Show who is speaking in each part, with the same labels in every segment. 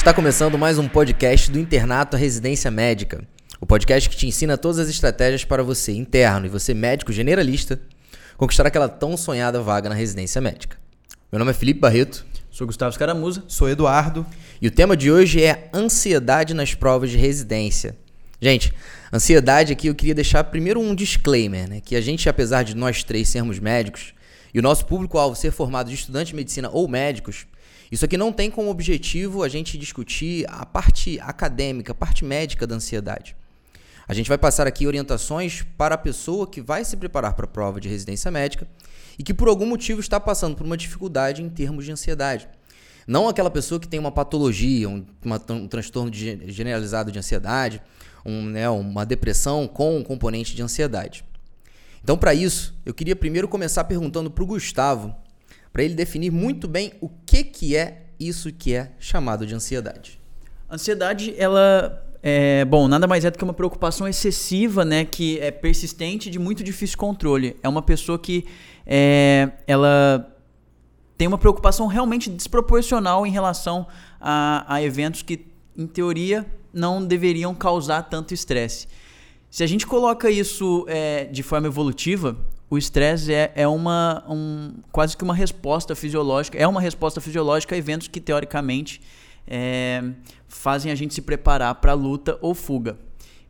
Speaker 1: Está começando mais um podcast do Internato à Residência Médica. O podcast que te ensina todas as estratégias para você, interno e você, médico generalista, conquistar aquela tão sonhada vaga na residência médica. Meu nome é Felipe Barreto.
Speaker 2: Sou Gustavo Escaramuza.
Speaker 3: Sou Eduardo.
Speaker 1: E o tema de hoje é ansiedade nas provas de residência. Gente, ansiedade aqui eu queria deixar primeiro um disclaimer, né? Que a gente, apesar de nós três sermos médicos e o nosso público-alvo ser formado de estudantes de medicina ou médicos, isso aqui não tem como objetivo a gente discutir a parte acadêmica, a parte médica da ansiedade. A gente vai passar aqui orientações para a pessoa que vai se preparar para a prova de residência médica e que por algum motivo está passando por uma dificuldade em termos de ansiedade. Não aquela pessoa que tem uma patologia, um, uma, um transtorno de, generalizado de ansiedade, um, né, uma depressão com um componente de ansiedade. Então, para isso, eu queria primeiro começar perguntando para o Gustavo para ele definir muito bem o que, que é isso que é chamado de ansiedade.
Speaker 2: Ansiedade, ela é, bom, nada mais é do que uma preocupação excessiva, né, que é persistente de muito difícil controle. É uma pessoa que é, ela tem uma preocupação realmente desproporcional em relação a, a eventos que, em teoria, não deveriam causar tanto estresse. Se a gente coloca isso é, de forma evolutiva, o estresse é, é uma um, quase que uma resposta fisiológica, é uma resposta fisiológica a eventos que teoricamente é, fazem a gente se preparar para luta ou fuga.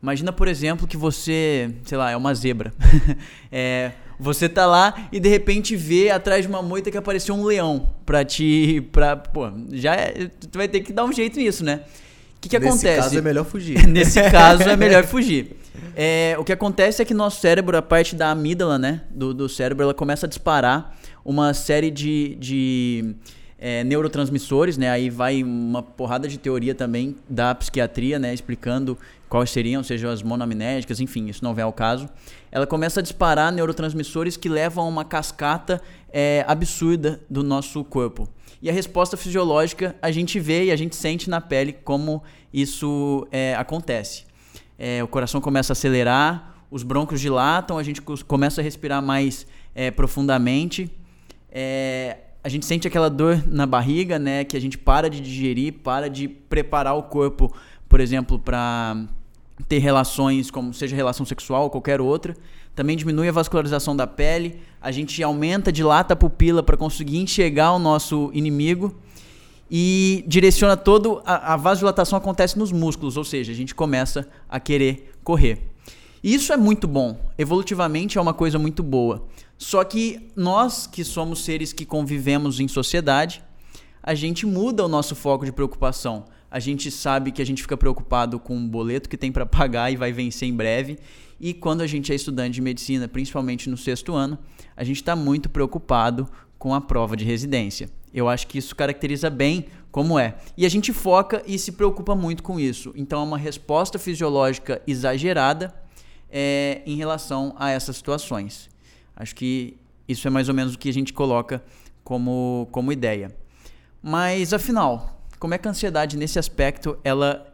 Speaker 2: Imagina, por exemplo, que você, sei lá, é uma zebra. é, você tá lá e de repente vê atrás de uma moita que apareceu um leão pra te. Pra, pô, já é, tu vai ter que dar um jeito nisso, né? O que, que
Speaker 1: Nesse
Speaker 2: acontece?
Speaker 1: Nesse caso é melhor fugir.
Speaker 2: Nesse caso é melhor fugir. É, o que acontece é que nosso cérebro, a parte da amígdala, né, do, do cérebro, ela começa a disparar uma série de, de é, neurotransmissores, né? Aí vai uma porrada de teoria também da psiquiatria, né? Explicando quais seriam, sejam as monoamnésicas, enfim, isso não é o caso. Ela começa a disparar neurotransmissores que levam a uma cascata é, absurda do nosso corpo. E a resposta fisiológica a gente vê e a gente sente na pele como isso é, acontece é, o coração começa a acelerar, os brônquios dilatam, a gente começa a respirar mais é, profundamente. É, a gente sente aquela dor na barriga, né? Que a gente para de digerir, para de preparar o corpo, por exemplo, para ter relações, como seja relação sexual ou qualquer outra. Também diminui a vascularização da pele. A gente aumenta, dilata a pupila para conseguir enxergar o nosso inimigo e direciona todo a, a vasodilatação acontece nos músculos, ou seja, a gente começa a querer correr. E isso é muito bom, evolutivamente é uma coisa muito boa. Só que nós que somos seres que convivemos em sociedade, a gente muda o nosso foco de preocupação. A gente sabe que a gente fica preocupado com um boleto que tem para pagar e vai vencer em breve. E quando a gente é estudante de medicina, principalmente no sexto ano, a gente está muito preocupado com a prova de residência. Eu acho que isso caracteriza bem como é. E a gente foca e se preocupa muito com isso. Então é uma resposta fisiológica exagerada é, em relação a essas situações. Acho que isso é mais ou menos o que a gente coloca como, como ideia. Mas afinal, como é que a ansiedade nesse aspecto ela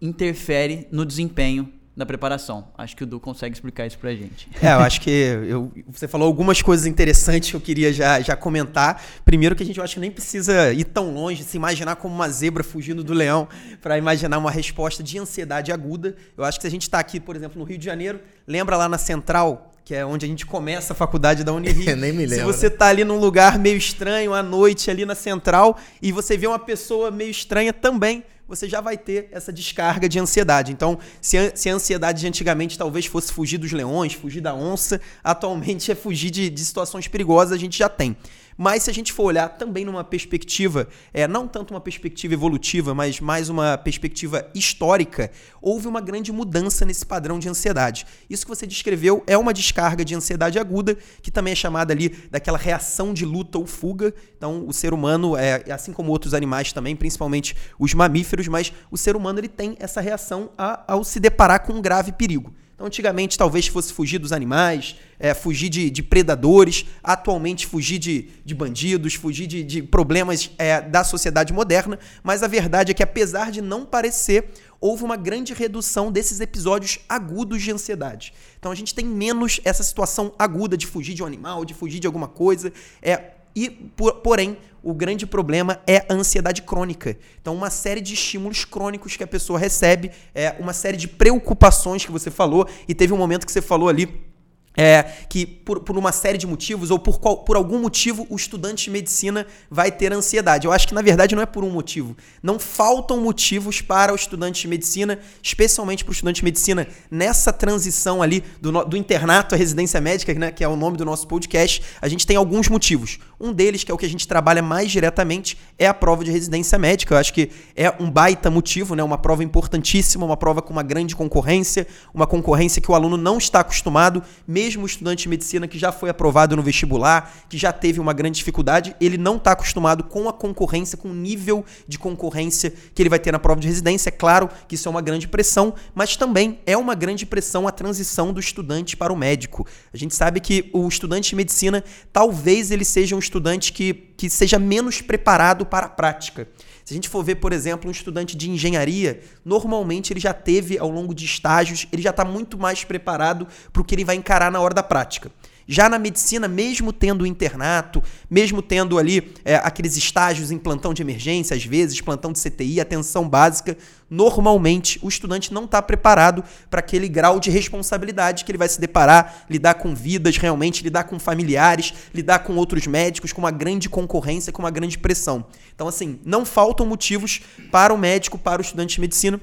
Speaker 2: interfere no desempenho da preparação. Acho que o Du consegue explicar isso pra gente.
Speaker 3: É, eu acho que eu, você falou algumas coisas interessantes que eu queria já, já comentar. Primeiro que a gente eu acho que nem precisa ir tão longe, se imaginar como uma zebra fugindo do leão para imaginar uma resposta de ansiedade aguda. Eu acho que se a gente está aqui, por exemplo, no Rio de Janeiro, lembra lá na Central, que é onde a gente começa a faculdade da Unirio.
Speaker 1: Nem me lembro.
Speaker 3: Se você tá ali num lugar meio estranho à noite ali na Central e você vê uma pessoa meio estranha também, você já vai ter essa descarga de ansiedade. Então, se a, se a ansiedade de antigamente talvez fosse fugir dos leões, fugir da onça, atualmente é fugir de, de situações perigosas, a gente já tem. Mas se a gente for olhar também numa perspectiva, é, não tanto uma perspectiva evolutiva, mas mais uma perspectiva histórica, houve uma grande mudança nesse padrão de ansiedade. Isso que você descreveu é uma descarga de ansiedade aguda, que também é chamada ali daquela reação de luta ou fuga. Então, o ser humano, é, assim como outros animais também, principalmente os mamíferos, mas o ser humano ele tem essa reação a, ao se deparar com um grave perigo. Então, antigamente, talvez fosse fugir dos animais, é, fugir de, de, predadores, atualmente, fugir de, de bandidos, fugir de, de problemas é, da sociedade moderna. Mas a verdade é que, apesar de não parecer, houve uma grande redução desses episódios agudos de ansiedade. Então, a gente tem menos essa situação aguda de fugir de um animal, de fugir de alguma coisa. É, E, por, porém, o grande problema é a ansiedade crônica. Então, uma série de estímulos crônicos que a pessoa recebe, é uma série de preocupações que você falou, e teve um momento que você falou ali é, que por, por, uma série de motivos ou por, qual, por algum motivo o estudante de medicina vai ter ansiedade. Eu acho que na verdade não é por um motivo. Não faltam motivos para o estudante de medicina, especialmente para o estudante de medicina nessa transição ali do, do internato à residência médica, né, que é o nome do nosso podcast. A gente tem alguns motivos. Um deles, que é o que a gente trabalha mais diretamente, é a prova de residência médica. Eu acho que é um baita motivo, né, uma prova importantíssima, uma prova com uma grande concorrência, uma concorrência que o aluno não está acostumado, mesmo mesmo estudante de medicina que já foi aprovado no vestibular, que já teve uma grande dificuldade, ele não está acostumado com a concorrência, com o nível de concorrência que ele vai ter na prova de residência. É claro que isso é uma grande pressão, mas também é uma grande pressão a transição do estudante para o médico. A gente sabe que o estudante de medicina, talvez ele seja um estudante que, que seja menos preparado para a prática. Se a gente for ver, por exemplo, um estudante de engenharia, normalmente ele já teve ao longo de estágios, ele já está muito mais preparado para o que ele vai encarar na hora da prática. Já na medicina, mesmo tendo o internato, mesmo tendo ali é, aqueles estágios em plantão de emergência, às vezes, plantão de CTI, atenção básica, normalmente o estudante não está preparado para aquele grau de responsabilidade que ele vai se deparar, lidar com vidas realmente, lidar com familiares, lidar com outros médicos, com uma grande concorrência, com uma grande pressão. Então, assim, não faltam motivos para o médico, para o estudante de medicina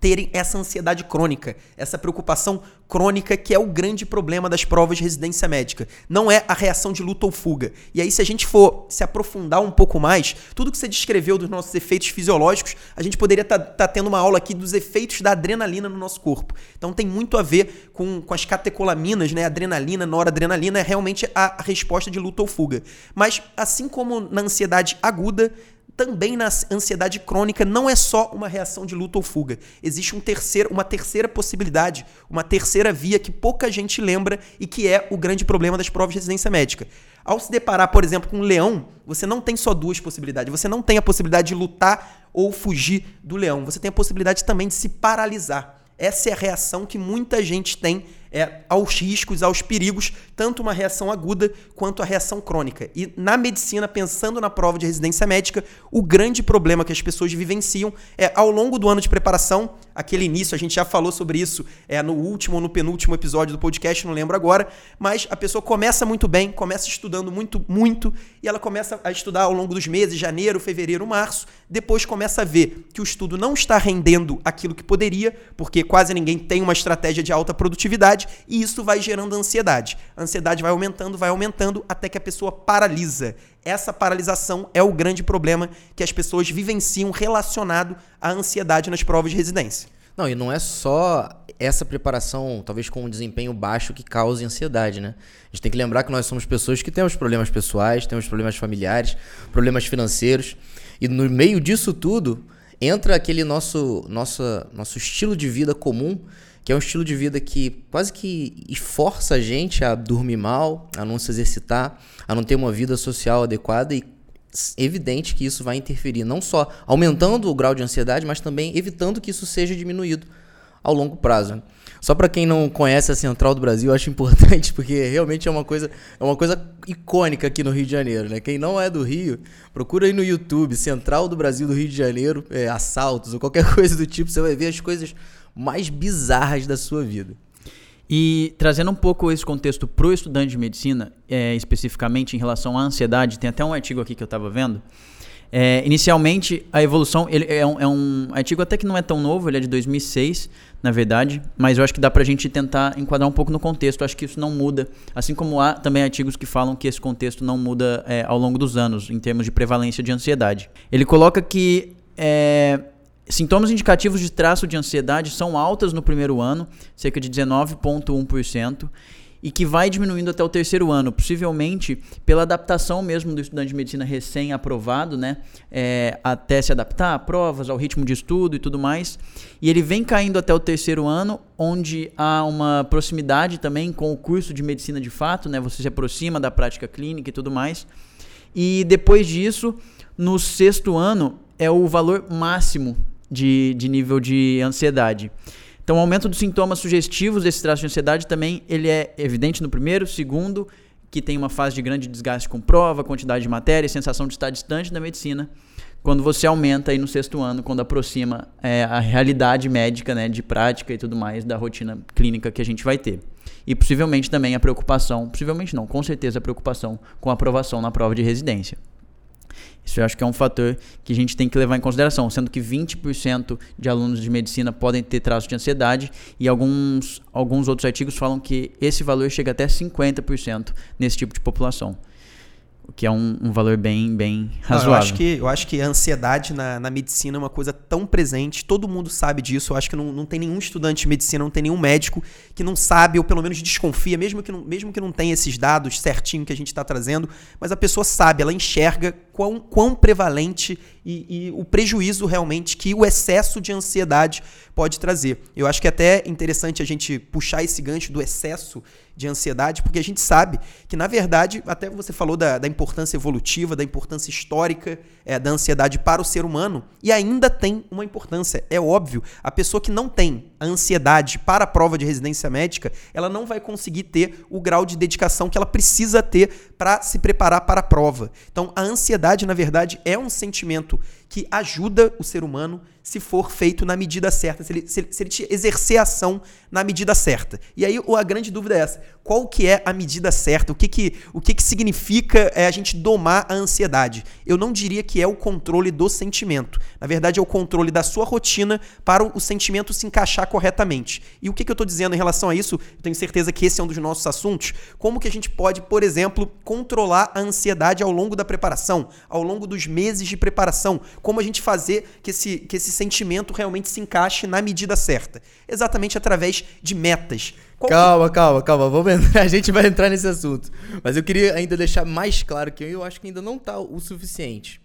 Speaker 3: terem essa ansiedade crônica, essa preocupação crônica que é o grande problema das provas de residência médica. Não é a reação de luta ou fuga. E aí, se a gente for se aprofundar um pouco mais, tudo que você descreveu dos nossos efeitos fisiológicos, a gente poderia estar tá, tá tendo uma aula aqui dos efeitos da adrenalina no nosso corpo. Então tem muito a ver com, com as catecolaminas, né? Adrenalina, noradrenalina é realmente a resposta de luta ou fuga. Mas assim como na ansiedade aguda, também na ansiedade crônica não é só uma reação de luta ou fuga. Existe um terceiro, uma terceira possibilidade, uma terceira via que pouca gente lembra e que é o grande problema das provas de residência médica. Ao se deparar, por exemplo, com um leão, você não tem só duas possibilidades. Você não tem a possibilidade de lutar ou fugir do leão. Você tem a possibilidade também de se paralisar. Essa é a reação que muita gente tem é, aos riscos, aos perigos, tanto uma reação aguda quanto a reação crônica. E na medicina, pensando na prova de residência médica, o grande problema que as pessoas vivenciam é ao longo do ano de preparação, aquele início, a gente já falou sobre isso é, no último ou no penúltimo episódio do podcast, não lembro agora, mas a pessoa começa muito bem, começa estudando muito, muito, e ela começa a estudar ao longo dos meses, janeiro, fevereiro, março, depois começa a ver que o estudo não está rendendo aquilo que poderia, porque quase ninguém tem uma estratégia de alta produtividade ansiedade e isso vai gerando ansiedade. A ansiedade vai aumentando, vai aumentando até que a pessoa paralisa. Essa paralisação é o grande problema que as pessoas vivenciam relacionado à ansiedade nas provas de residência.
Speaker 1: Não, e não é só essa preparação, talvez com um desempenho baixo, que cause ansiedade, né? A gente tem que lembrar que nós somos pessoas que temos problemas pessoais, temos problemas familiares, problemas financeiros. E no meio disso tudo, entra aquele nosso, nosso, nosso estilo de vida comum que é um estilo de vida que quase que força a gente a dormir mal, a não se exercitar, a não ter uma vida social adequada e evidente que isso vai interferir não só aumentando o grau de ansiedade, mas também evitando que isso seja diminuído ao longo prazo. Só para quem não conhece a Central do Brasil, eu acho importante porque realmente é uma coisa, é uma coisa icônica aqui no Rio de Janeiro, né? Quem não é do Rio, procura aí no YouTube Central do Brasil do Rio de Janeiro, é, assaltos ou qualquer coisa do tipo, você vai ver as coisas mais bizarras da sua vida.
Speaker 2: E trazendo um pouco esse contexto para o estudante de medicina, é, especificamente em relação à ansiedade, tem até um artigo aqui que eu estava vendo. É, inicialmente, a evolução ele é, um, é um artigo até que não é tão novo, ele é de 2006, na verdade, mas eu acho que dá para a gente tentar enquadrar um pouco no contexto. Eu acho que isso não muda, assim como há também artigos que falam que esse contexto não muda é, ao longo dos anos, em termos de prevalência de ansiedade. Ele coloca que é, Sintomas indicativos de traço de ansiedade são altas no primeiro ano, cerca de 19,1%, e que vai diminuindo até o terceiro ano, possivelmente pela adaptação mesmo do estudante de medicina recém-aprovado, né? É, até se adaptar a provas, ao ritmo de estudo e tudo mais. E ele vem caindo até o terceiro ano, onde há uma proximidade também com o curso de medicina de fato, né? Você se aproxima da prática clínica e tudo mais. E depois disso, no sexto ano, é o valor máximo de, de nível de ansiedade. Então, o aumento dos sintomas sugestivos desse traço de ansiedade também ele é evidente no primeiro, segundo, que tem uma fase de grande desgaste com prova, quantidade de matéria, sensação de estar distante da medicina, quando você aumenta aí no sexto ano, quando aproxima é, a realidade médica, né, de prática e tudo mais da rotina clínica que a gente vai ter. E possivelmente também a preocupação, possivelmente não, com certeza a preocupação com a aprovação na prova de residência. Isso eu acho que é um fator que a gente tem que levar em consideração, sendo que 20% de alunos de medicina podem ter traços de ansiedade e alguns, alguns outros artigos falam que esse valor chega até 50% nesse tipo de população. O que é um, um valor bem, bem razoável.
Speaker 3: Não, eu, acho que, eu acho que a ansiedade na, na medicina é uma coisa tão presente, todo mundo sabe disso. Eu acho que não, não tem nenhum estudante de medicina, não tem nenhum médico que não sabe, ou pelo menos desconfia, mesmo que não, mesmo que não tenha esses dados certinho que a gente está trazendo, mas a pessoa sabe, ela enxerga quão, quão prevalente e, e, o prejuízo realmente que o excesso de ansiedade pode trazer. Eu acho que é até interessante a gente puxar esse gancho do excesso de ansiedade, porque a gente sabe que, na verdade, até você falou da, da importância evolutiva, da importância histórica é, da ansiedade para o ser humano, e ainda tem uma importância. É óbvio, a pessoa que não tem a ansiedade para a prova de residência médica, ela não vai conseguir ter o grau de dedicação que ela precisa ter para se preparar para a prova. Então, a ansiedade, na verdade, é um sentimento que ajuda o ser humano se for feito na medida certa, se ele, se ele, se ele exercer ação na medida certa. E aí a grande dúvida é essa: qual que é a medida certa? O que que, o que, que significa é, a gente domar a ansiedade? Eu não diria que é o controle do sentimento. Na verdade, é o controle da sua rotina para o, o sentimento se encaixar corretamente. E o que, que eu estou dizendo em relação a isso? Eu tenho certeza que esse é um dos nossos assuntos. Como que a gente pode, por exemplo, controlar a ansiedade ao longo da preparação, ao longo dos meses de preparação? Como a gente fazer que esse, que esse sentimento realmente se encaixe na medida certa? Exatamente através de metas.
Speaker 1: Qual calma, calma, calma. Vamos entrar, a gente vai entrar nesse assunto. Mas eu queria ainda deixar mais claro que eu acho que ainda não está o suficiente.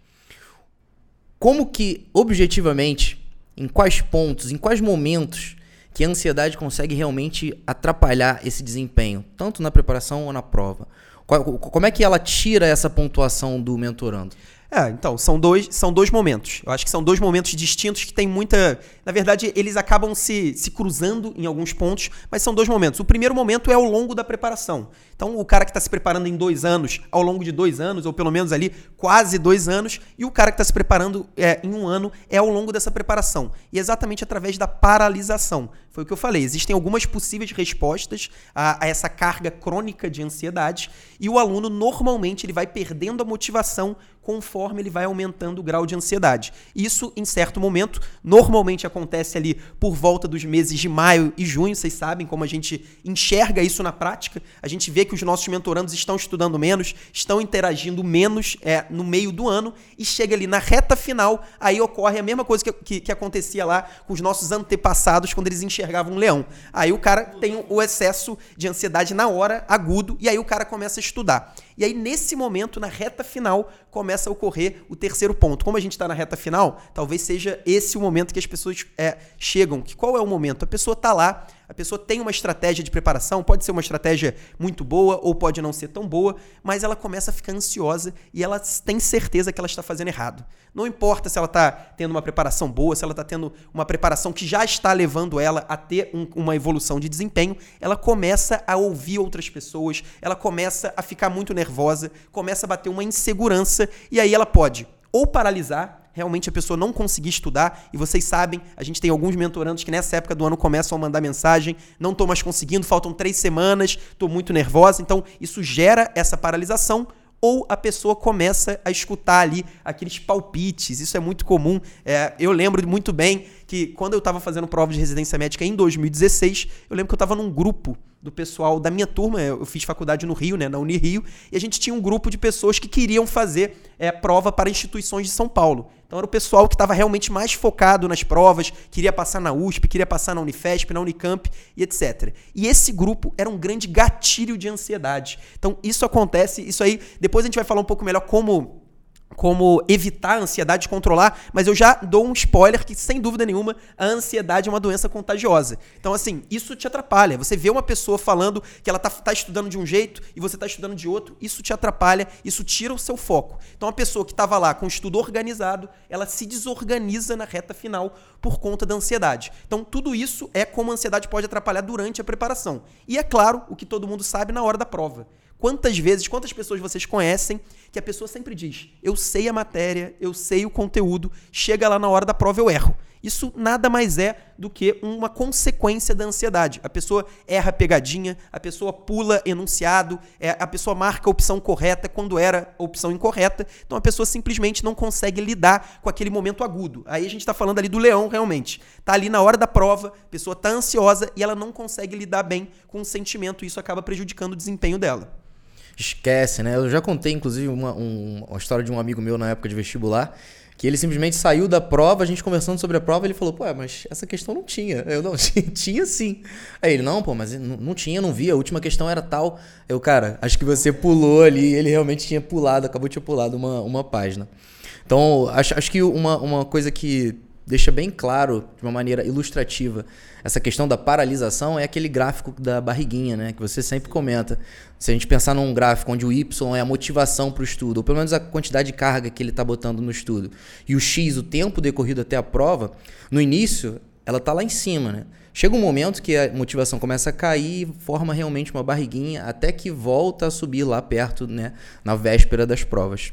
Speaker 1: Como que, objetivamente, em quais pontos, em quais momentos que a ansiedade consegue realmente atrapalhar esse desempenho, tanto na preparação ou na prova? Como é que ela tira essa pontuação do mentorando?
Speaker 3: É, então, são dois, são dois momentos. Eu acho que são dois momentos distintos que tem muita. Na verdade, eles acabam se, se cruzando em alguns pontos, mas são dois momentos. O primeiro momento é ao longo da preparação. Então, o cara que está se preparando em dois anos, ao longo de dois anos, ou pelo menos ali quase dois anos, e o cara que está se preparando é, em um ano é ao longo dessa preparação. E exatamente através da paralisação. Foi o que eu falei. Existem algumas possíveis respostas a, a essa carga crônica de ansiedade, e o aluno normalmente ele vai perdendo a motivação conforme ele vai aumentando o grau de ansiedade. Isso, em certo momento, normalmente acontece ali por volta dos meses de maio e junho. Vocês sabem como a gente enxerga isso na prática. A gente vê que os nossos mentorandos estão estudando menos, estão interagindo menos é, no meio do ano e chega ali na reta final, aí ocorre a mesma coisa que, que, que acontecia lá com os nossos antepassados quando eles enxergavam um leão. Aí o cara tem o excesso de ansiedade na hora, agudo, e aí o cara começa a estudar. E aí, nesse momento, na reta final, começa a ocorrer o terceiro ponto. Como a gente está na reta final, talvez seja esse o momento que as pessoas é, chegam. Que qual é o momento? A pessoa está lá, a pessoa tem uma estratégia de preparação, pode ser uma estratégia muito boa ou pode não ser tão boa, mas ela começa a ficar ansiosa e ela tem certeza que ela está fazendo errado. Não importa se ela está tendo uma preparação boa, se ela está tendo uma preparação que já está levando ela a ter um, uma evolução de desempenho, ela começa a ouvir outras pessoas, ela começa a ficar muito nervosa, começa a bater uma insegurança e aí ela pode ou paralisar realmente a pessoa não conseguir estudar, e vocês sabem, a gente tem alguns mentorandos que nessa época do ano começam a mandar mensagem, não estou mais conseguindo, faltam três semanas, estou muito nervosa, então isso gera essa paralisação, ou a pessoa começa a escutar ali aqueles palpites. Isso é muito comum. É, eu lembro muito bem que quando eu estava fazendo prova de residência médica em 2016, eu lembro que eu estava num grupo do pessoal da minha turma, eu fiz faculdade no Rio, né, na Unirio, e a gente tinha um grupo de pessoas que queriam fazer é, prova para instituições de São Paulo. Então era o pessoal que estava realmente mais focado nas provas, queria passar na USP, queria passar na Unifesp, na Unicamp e etc. E esse grupo era um grande gatilho de ansiedade. Então isso acontece, isso aí, depois a gente vai falar um pouco melhor como como evitar a ansiedade, controlar, mas eu já dou um spoiler que, sem dúvida nenhuma, a ansiedade é uma doença contagiosa. Então, assim, isso te atrapalha. Você vê uma pessoa falando que ela tá, tá estudando de um jeito e você tá estudando de outro, isso te atrapalha, isso tira o seu foco. Então, uma pessoa que estava lá com o estudo organizado, ela se desorganiza na reta final por conta da ansiedade. Então, tudo isso é como a ansiedade pode atrapalhar durante a preparação. E, é claro, o que todo mundo sabe na hora da prova Quantas vezes, quantas pessoas vocês conhecem que a pessoa sempre diz: Eu sei a matéria, eu sei o conteúdo, chega lá na hora da prova eu erro. Isso nada mais é do que uma consequência da ansiedade. A pessoa erra pegadinha, a pessoa pula enunciado, é, a pessoa marca a opção correta quando era a opção incorreta. Então a pessoa simplesmente não consegue lidar com aquele momento agudo. Aí a gente está falando ali do leão realmente. Tá ali na hora da prova, a pessoa está ansiosa e ela não consegue lidar bem com o sentimento e isso acaba prejudicando o desempenho dela.
Speaker 1: Esquece, né? Eu já contei, inclusive, uma, um, uma história de um amigo meu na época de vestibular que ele simplesmente saiu da prova, a gente conversando sobre a prova, ele falou, pô, mas essa questão não tinha. Eu não, tinha, tinha sim. Aí ele, não, pô, mas não, não tinha, não vi, a última questão era tal. Eu, cara, acho que você pulou ali, ele realmente tinha pulado, acabou de ter pulado uma, uma página. Então, acho, acho que uma, uma coisa que deixa bem claro, de uma maneira ilustrativa, essa questão da paralisação é aquele gráfico da barriguinha, né? Que você sempre comenta. Se a gente pensar num gráfico onde o Y é a motivação para o estudo, ou pelo menos a quantidade de carga que ele está botando no estudo, e o X, o tempo decorrido até a prova, no início ela está lá em cima, né? Chega um momento que a motivação começa a cair e forma realmente uma barriguinha até que volta a subir lá perto, né? Na véspera das provas.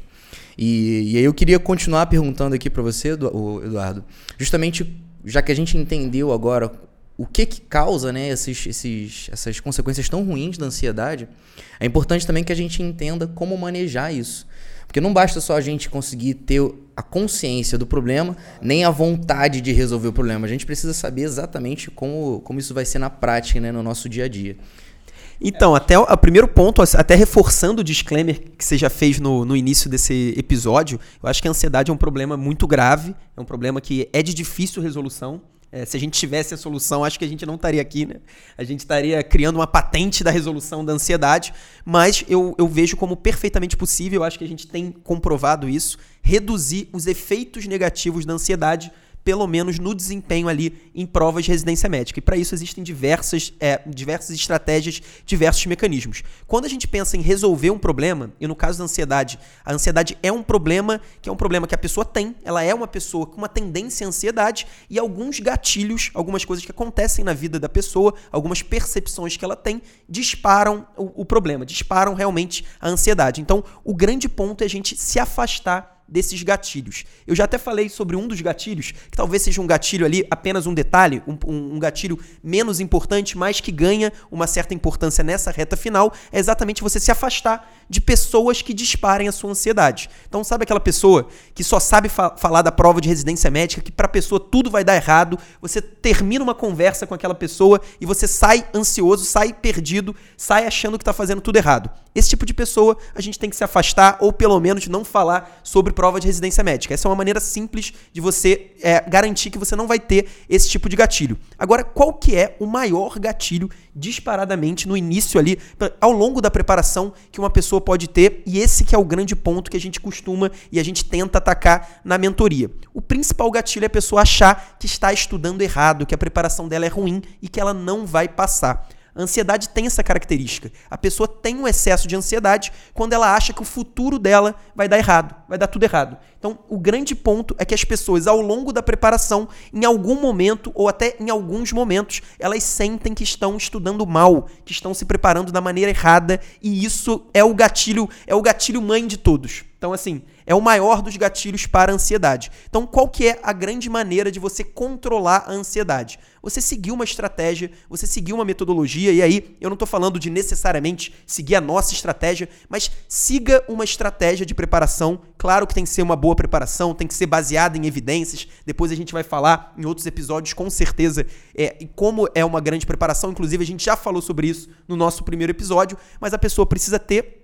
Speaker 1: E, e aí eu queria continuar perguntando aqui para você, Eduardo, justamente já que a gente entendeu agora o que que causa né, esses, esses, essas consequências tão ruins da ansiedade, é importante também que a gente entenda como manejar isso. Porque não basta só a gente conseguir ter a consciência do problema, nem a vontade de resolver o problema. A gente precisa saber exatamente como, como isso vai ser na prática, né, no nosso dia a dia.
Speaker 3: Então, até o primeiro ponto, até reforçando o disclaimer que você já fez no, no início desse episódio, eu acho que a ansiedade é um problema muito grave, é um problema que é de difícil resolução. É, se a gente tivesse a solução, acho que a gente não estaria aqui, né? A gente estaria criando uma patente da resolução da ansiedade, mas eu, eu vejo como perfeitamente possível, acho que a gente tem comprovado isso, reduzir os efeitos negativos da ansiedade pelo menos no desempenho ali em provas de residência médica. E para isso existem diversas, é, diversas estratégias, diversos mecanismos. Quando a gente pensa em resolver um problema, e no caso da ansiedade, a ansiedade é um problema que é um problema que a pessoa tem, ela é uma pessoa com uma tendência à ansiedade e alguns gatilhos, algumas coisas que acontecem na vida da pessoa, algumas percepções que ela tem, disparam o, o problema, disparam realmente a ansiedade. Então, o grande ponto é a gente se afastar desses gatilhos. Eu já até falei sobre um dos gatilhos, que talvez seja um gatilho ali, apenas um detalhe, um, um, gatilho menos importante, mas que ganha uma certa importância nessa reta final, é exatamente você se afastar de pessoas que disparem a sua ansiedade. Então, sabe aquela pessoa que só sabe fa falar da prova de residência médica, que para a pessoa tudo vai dar errado, você termina uma conversa com aquela pessoa e você sai ansioso, sai perdido, sai achando que está fazendo tudo errado. Esse tipo de pessoa a gente tem que se afastar ou pelo menos não falar sobre prova de residência médica. Essa é uma maneira simples de você é, garantir que você não vai ter esse tipo de gatilho. Agora, qual que é o maior gatilho disparadamente no início ali, ao longo da preparação que uma pessoa pode ter, e esse que é o grande ponto que a gente costuma e a gente tenta atacar na mentoria. O principal gatilho é a pessoa achar que está estudando errado, que a preparação dela é ruim e que ela não vai passar. A ansiedade tem essa característica. A pessoa tem um excesso de ansiedade quando ela acha que o futuro dela vai dar errado, vai dar tudo errado. Então, o grande ponto é que as pessoas, ao longo da preparação, em algum momento ou até em alguns momentos, elas sentem que estão estudando mal, que estão se preparando da maneira errada, e isso é o gatilho, é o gatilho mãe de todos. Então, assim, é o maior dos gatilhos para a ansiedade. Então, qual que é a grande maneira de você controlar a ansiedade? Você seguir uma estratégia, você seguir uma metodologia, e aí eu não estou falando de necessariamente seguir a nossa estratégia, mas siga uma estratégia de preparação. Claro que tem que ser uma boa preparação, tem que ser baseada em evidências. Depois a gente vai falar em outros episódios, com certeza, é, como é uma grande preparação. Inclusive, a gente já falou sobre isso no nosso primeiro episódio, mas a pessoa precisa ter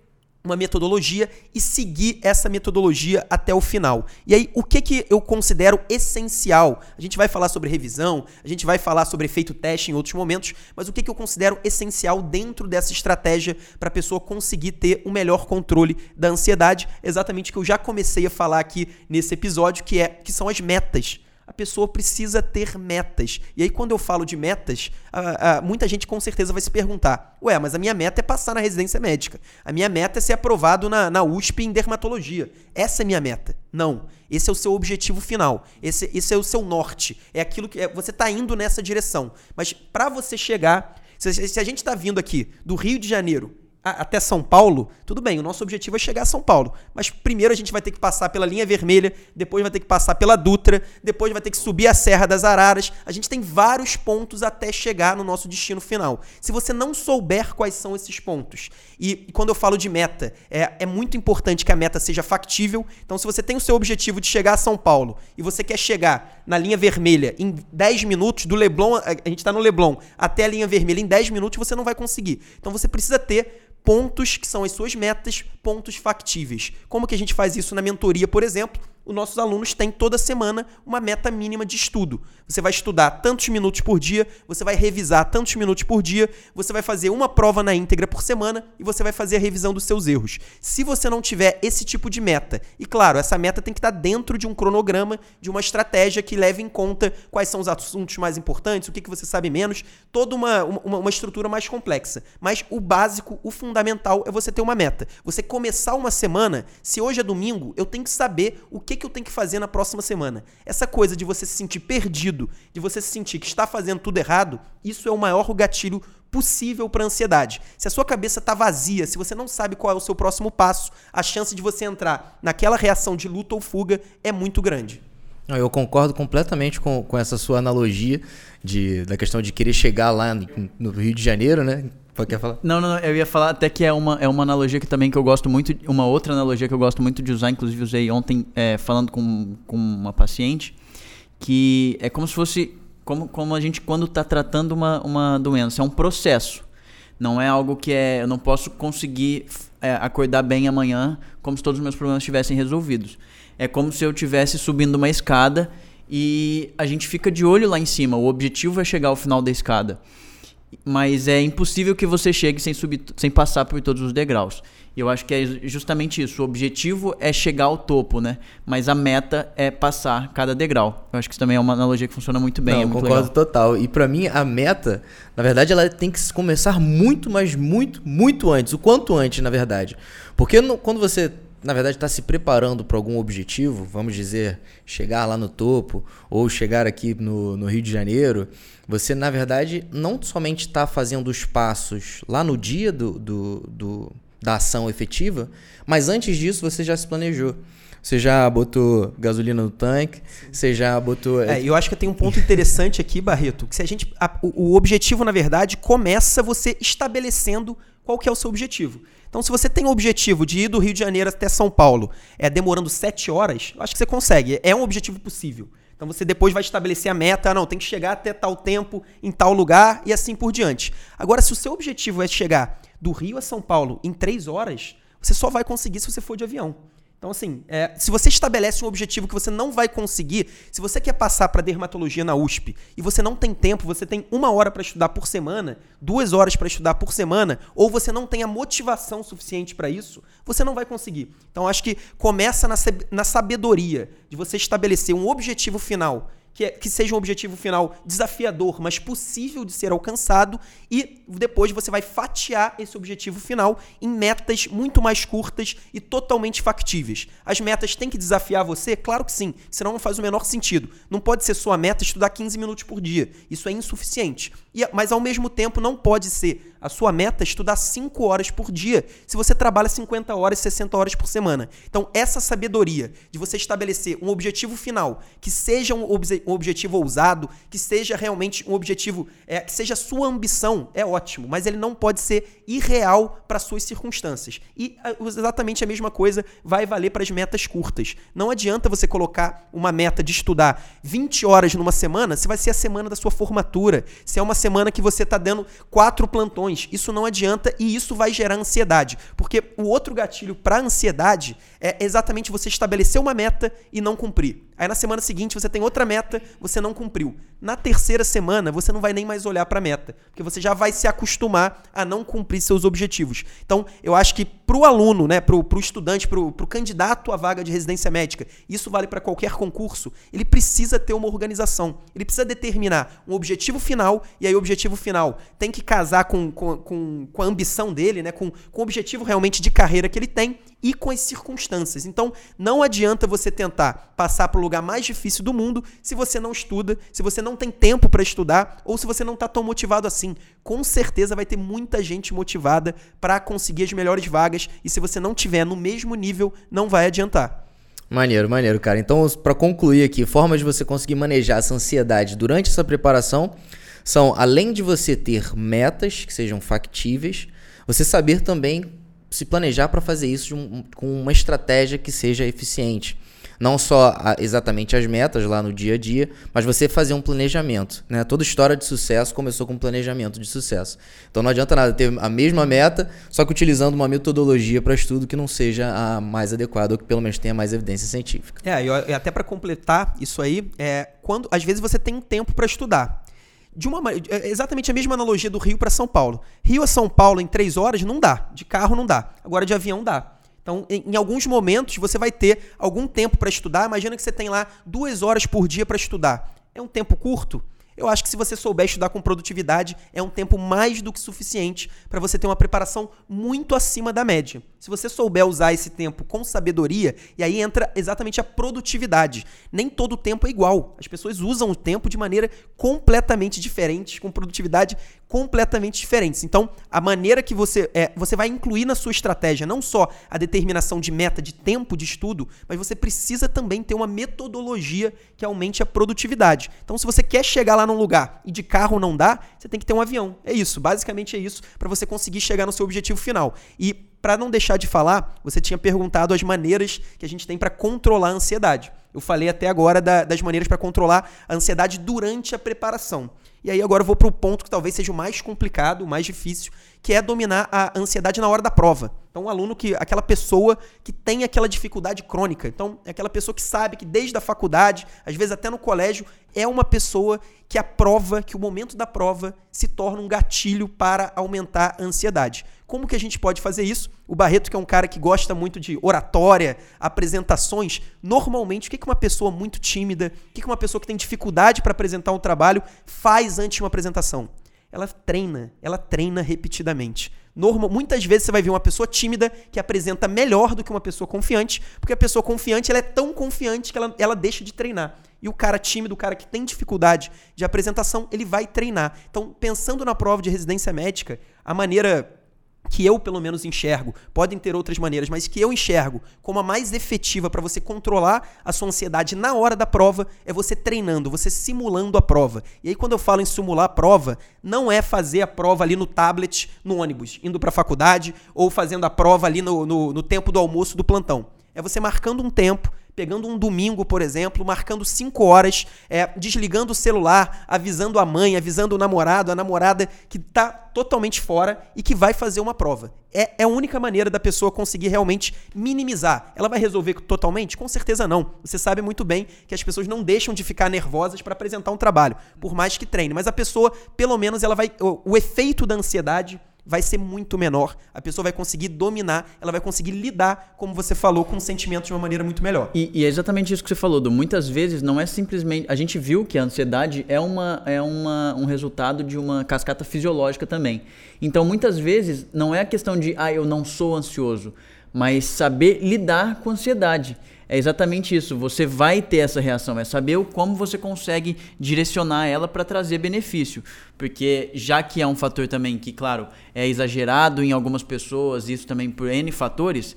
Speaker 3: uma metodologia e seguir essa metodologia até o final. E aí, o que, que eu considero essencial? A gente vai falar sobre revisão, a gente vai falar sobre efeito teste em outros momentos, mas o que, que eu considero essencial dentro dessa estratégia para a pessoa conseguir ter o melhor controle da ansiedade? Exatamente o que eu já comecei a falar aqui nesse episódio, que é que são as metas pessoa precisa ter metas. E aí, quando eu falo de metas, a, a, muita gente com certeza vai se perguntar: ué, mas a minha meta é passar na residência médica. A minha meta é ser aprovado na, na USP em dermatologia. Essa é minha meta. Não. Esse é o seu objetivo final. Esse, esse é o seu norte. É aquilo que é, você está indo nessa direção. Mas para você chegar. Se, se a gente está vindo aqui do Rio de Janeiro até São Paulo, tudo bem, o nosso objetivo é chegar a São Paulo. Mas primeiro a gente vai ter que passar pela linha vermelha, depois vai ter que passar pela Dutra, depois vai ter que subir a Serra das Araras. A gente tem vários pontos até chegar no nosso destino final. Se você não souber quais são esses pontos, e, quando eu falo de meta, é, é muito importante que a meta seja factível. Então, se você tem o seu objetivo de chegar a São Paulo e você quer chegar na linha vermelha em 10 minutos, do Leblon, a gente está no Leblon, até a linha vermelha em 10 minutos, você não vai conseguir. Então, você precisa ter pontos que são as suas metas, pontos factíveis. Como que a gente faz isso na mentoria, por exemplo? Os nossos alunos têm toda semana uma meta mínima de estudo. Você vai estudar tantos minutos por dia, você vai revisar tantos minutos por dia, você vai fazer uma prova na íntegra por semana e você vai fazer a revisão dos seus erros. Se você não tiver esse tipo de meta, e claro, essa meta tem que estar dentro de um cronograma, de uma estratégia que leve em conta quais são os assuntos mais importantes, o que, você sabe menos, toda uma, uma, uma estrutura mais complexa. Mas o básico, o fundamental é você ter uma meta. Você começar uma semana, se hoje é domingo, eu tenho que saber o que que eu tenho que fazer na próxima semana? Essa coisa de você se sentir perdido, de você se sentir que está fazendo tudo errado, isso é o maior gatilho possível para ansiedade. Se a sua cabeça está vazia, se você não sabe qual é o seu próximo passo, a chance de você entrar naquela reação de luta ou fuga é muito grande.
Speaker 1: Eu concordo completamente com, com essa sua analogia de, da questão de querer chegar lá no Rio de Janeiro, né? Falar?
Speaker 2: Não, não, eu ia falar até que é uma, é uma analogia que também que eu gosto muito, uma outra analogia que eu gosto muito de usar, inclusive usei ontem é, falando com, com uma paciente, que é como se fosse, como, como a gente quando está tratando uma, uma doença, é um processo. Não é algo que é, eu não posso conseguir é, acordar bem amanhã como se todos os meus problemas estivessem resolvidos. É como se eu estivesse subindo uma escada e a gente fica de olho lá em cima. O objetivo é chegar ao final da escada mas é impossível que você chegue sem, subir, sem passar por todos os degraus. E eu acho que é justamente isso. O objetivo é chegar ao topo, né? Mas a meta é passar cada degrau. Eu acho que isso também é uma analogia que funciona muito bem.
Speaker 1: Não,
Speaker 2: é muito
Speaker 1: concordo
Speaker 2: legal.
Speaker 1: total. E para mim, a meta, na verdade, ela tem que começar muito, mas muito, muito antes. O quanto antes, na verdade. Porque no, quando você na verdade, está se preparando para algum objetivo, vamos dizer, chegar lá no topo ou chegar aqui no, no Rio de Janeiro, você, na verdade, não somente está fazendo os passos lá no dia do, do, do, da ação efetiva, mas antes disso você já se planejou. Você já botou gasolina no tanque, você já botou.
Speaker 3: É, eu acho que tem um ponto interessante aqui, Barreto, que se a gente. A, o, o objetivo, na verdade, começa você estabelecendo qual que é o seu objetivo. Então, se você tem o objetivo de ir do Rio de Janeiro até São Paulo, é demorando sete horas, eu acho que você consegue. É um objetivo possível. Então você depois vai estabelecer a meta, ah, não, tem que chegar até tal tempo em tal lugar e assim por diante. Agora, se o seu objetivo é chegar do Rio a São Paulo em três horas, você só vai conseguir se você for de avião. Então, assim, é, se você estabelece um objetivo que você não vai conseguir, se você quer passar para dermatologia na USP e você não tem tempo, você tem uma hora para estudar por semana, duas horas para estudar por semana, ou você não tem a motivação suficiente para isso, você não vai conseguir. Então, acho que começa na, na sabedoria de você estabelecer um objetivo final que, é, que seja um objetivo final desafiador, mas possível de ser alcançado, e depois você vai fatiar esse objetivo final em metas muito mais curtas e totalmente factíveis. As metas têm que desafiar você? Claro que sim, senão não faz o menor sentido. Não pode ser sua meta estudar 15 minutos por dia. Isso é insuficiente. E, mas ao mesmo tempo não pode ser a sua meta é estudar 5 horas por dia, se você trabalha 50 horas, 60 horas por semana. Então, essa sabedoria de você estabelecer um objetivo final, que seja um, obje um objetivo ousado, que seja realmente um objetivo, é, que seja sua ambição, é ótimo, mas ele não pode ser irreal para suas circunstâncias. E exatamente a mesma coisa vai valer para as metas curtas. Não adianta você colocar uma meta de estudar 20 horas numa semana, se vai ser a semana da sua formatura, se é uma semana que você está dando quatro plantões isso não adianta e isso vai gerar ansiedade. Porque o outro gatilho para ansiedade é exatamente você estabelecer uma meta e não cumprir. Aí na semana seguinte você tem outra meta, você não cumpriu. Na terceira semana você não vai nem mais olhar para a meta, porque você já vai se acostumar a não cumprir seus objetivos. Então, eu acho que para o aluno, né, para o estudante, para o candidato à vaga de residência médica, isso vale para qualquer concurso, ele precisa ter uma organização. Ele precisa determinar um objetivo final, e aí o objetivo final tem que casar com, com, com, com a ambição dele, né, com, com o objetivo realmente de carreira que ele tem, e com as circunstâncias. Então, não adianta você tentar passar para o lugar mais difícil do mundo se você não estuda, se você não tem tempo para estudar ou se você não está tão motivado assim. Com certeza vai ter muita gente motivada para conseguir as melhores vagas e se você não tiver no mesmo nível, não vai adiantar.
Speaker 1: Maneiro, maneiro, cara. Então, para concluir aqui, formas de você conseguir manejar essa ansiedade durante essa preparação são, além de você ter metas que sejam factíveis, você saber também se planejar para fazer isso um, com uma estratégia que seja eficiente. Não só a, exatamente as metas lá no dia a dia, mas você fazer um planejamento. Né? Toda história de sucesso começou com um planejamento de sucesso. Então não adianta nada ter a mesma meta, só que utilizando uma metodologia para estudo que não seja a mais adequada, ou que pelo menos tenha mais evidência científica.
Speaker 3: É, e até para completar isso aí, é quando às vezes você tem um tempo para estudar de uma é exatamente a mesma analogia do Rio para São Paulo. Rio a São Paulo em três horas não dá, de carro não dá, agora de avião dá. Então, em, em alguns momentos você vai ter algum tempo para estudar. Imagina que você tem lá duas horas por dia para estudar. É um tempo curto? Eu acho que se você souber estudar com produtividade, é um tempo mais do que suficiente para você ter uma preparação muito acima da média. Se você souber usar esse tempo com sabedoria, e aí entra exatamente a produtividade. Nem todo tempo é igual. As pessoas usam o tempo de maneira completamente diferente, com produtividade completamente diferentes. Então, a maneira que você é, você vai incluir na sua estratégia não só a determinação de meta de tempo de estudo, mas você precisa também ter uma metodologia que aumente a produtividade. Então, se você quer chegar lá num lugar e de carro não dá, você tem que ter um avião. É isso, basicamente é isso para você conseguir chegar no seu objetivo final. E para não deixar de falar, você tinha perguntado as maneiras que a gente tem para controlar a ansiedade. Eu falei até agora da, das maneiras para controlar a ansiedade durante a preparação. E aí agora eu vou para o ponto que talvez seja o mais complicado, o mais difícil, que é dominar a ansiedade na hora da prova. Então, um aluno que, aquela pessoa que tem aquela dificuldade crônica. Então, é aquela pessoa que sabe que desde a faculdade, às vezes até no colégio, é uma pessoa que a prova, que o momento da prova se torna um gatilho para aumentar a ansiedade. Como que a gente pode fazer isso? O Barreto, que é um cara que gosta muito de oratória, apresentações, normalmente, o que uma pessoa muito tímida, o que uma pessoa que tem dificuldade para apresentar um trabalho faz antes de uma apresentação? Ela treina, ela treina repetidamente. Normal, muitas vezes você vai ver uma pessoa tímida que apresenta melhor do que uma pessoa confiante, porque a pessoa confiante ela é tão confiante que ela, ela deixa de treinar. E o cara tímido, o cara que tem dificuldade de apresentação, ele vai treinar. Então, pensando na prova de residência médica, a maneira que eu pelo menos enxergo, podem ter outras maneiras, mas que eu enxergo como a mais efetiva para você controlar a sua ansiedade na hora da prova é você treinando, você simulando a prova. E aí quando eu falo em simular a prova, não é fazer a prova ali no tablet, no ônibus, indo para a faculdade ou fazendo a prova ali no, no, no tempo do almoço do plantão. É você marcando um tempo pegando um domingo, por exemplo, marcando 5 horas, é, desligando o celular, avisando a mãe, avisando o namorado, a namorada que está totalmente fora e que vai fazer uma prova. É, é a única maneira da pessoa conseguir realmente minimizar. Ela vai resolver totalmente? Com certeza não. Você sabe muito bem que as pessoas não deixam de ficar nervosas para apresentar um trabalho, por mais que treine. Mas a pessoa, pelo menos, ela vai. o, o efeito da ansiedade vai ser muito menor. A pessoa vai conseguir dominar, ela vai conseguir lidar, como você falou, com o sentimento de uma maneira muito melhor.
Speaker 2: E, e é exatamente isso que você falou, do muitas vezes não é simplesmente. A gente viu que a ansiedade é, uma, é uma, um resultado de uma cascata fisiológica também. Então, muitas vezes, não é a questão de, ah, eu não sou ansioso, mas saber lidar com a ansiedade. É exatamente isso. Você vai ter essa reação. É saber como você consegue direcionar ela para trazer benefício. Porque já que é um fator também que, claro, é exagerado em algumas pessoas, isso também por N fatores,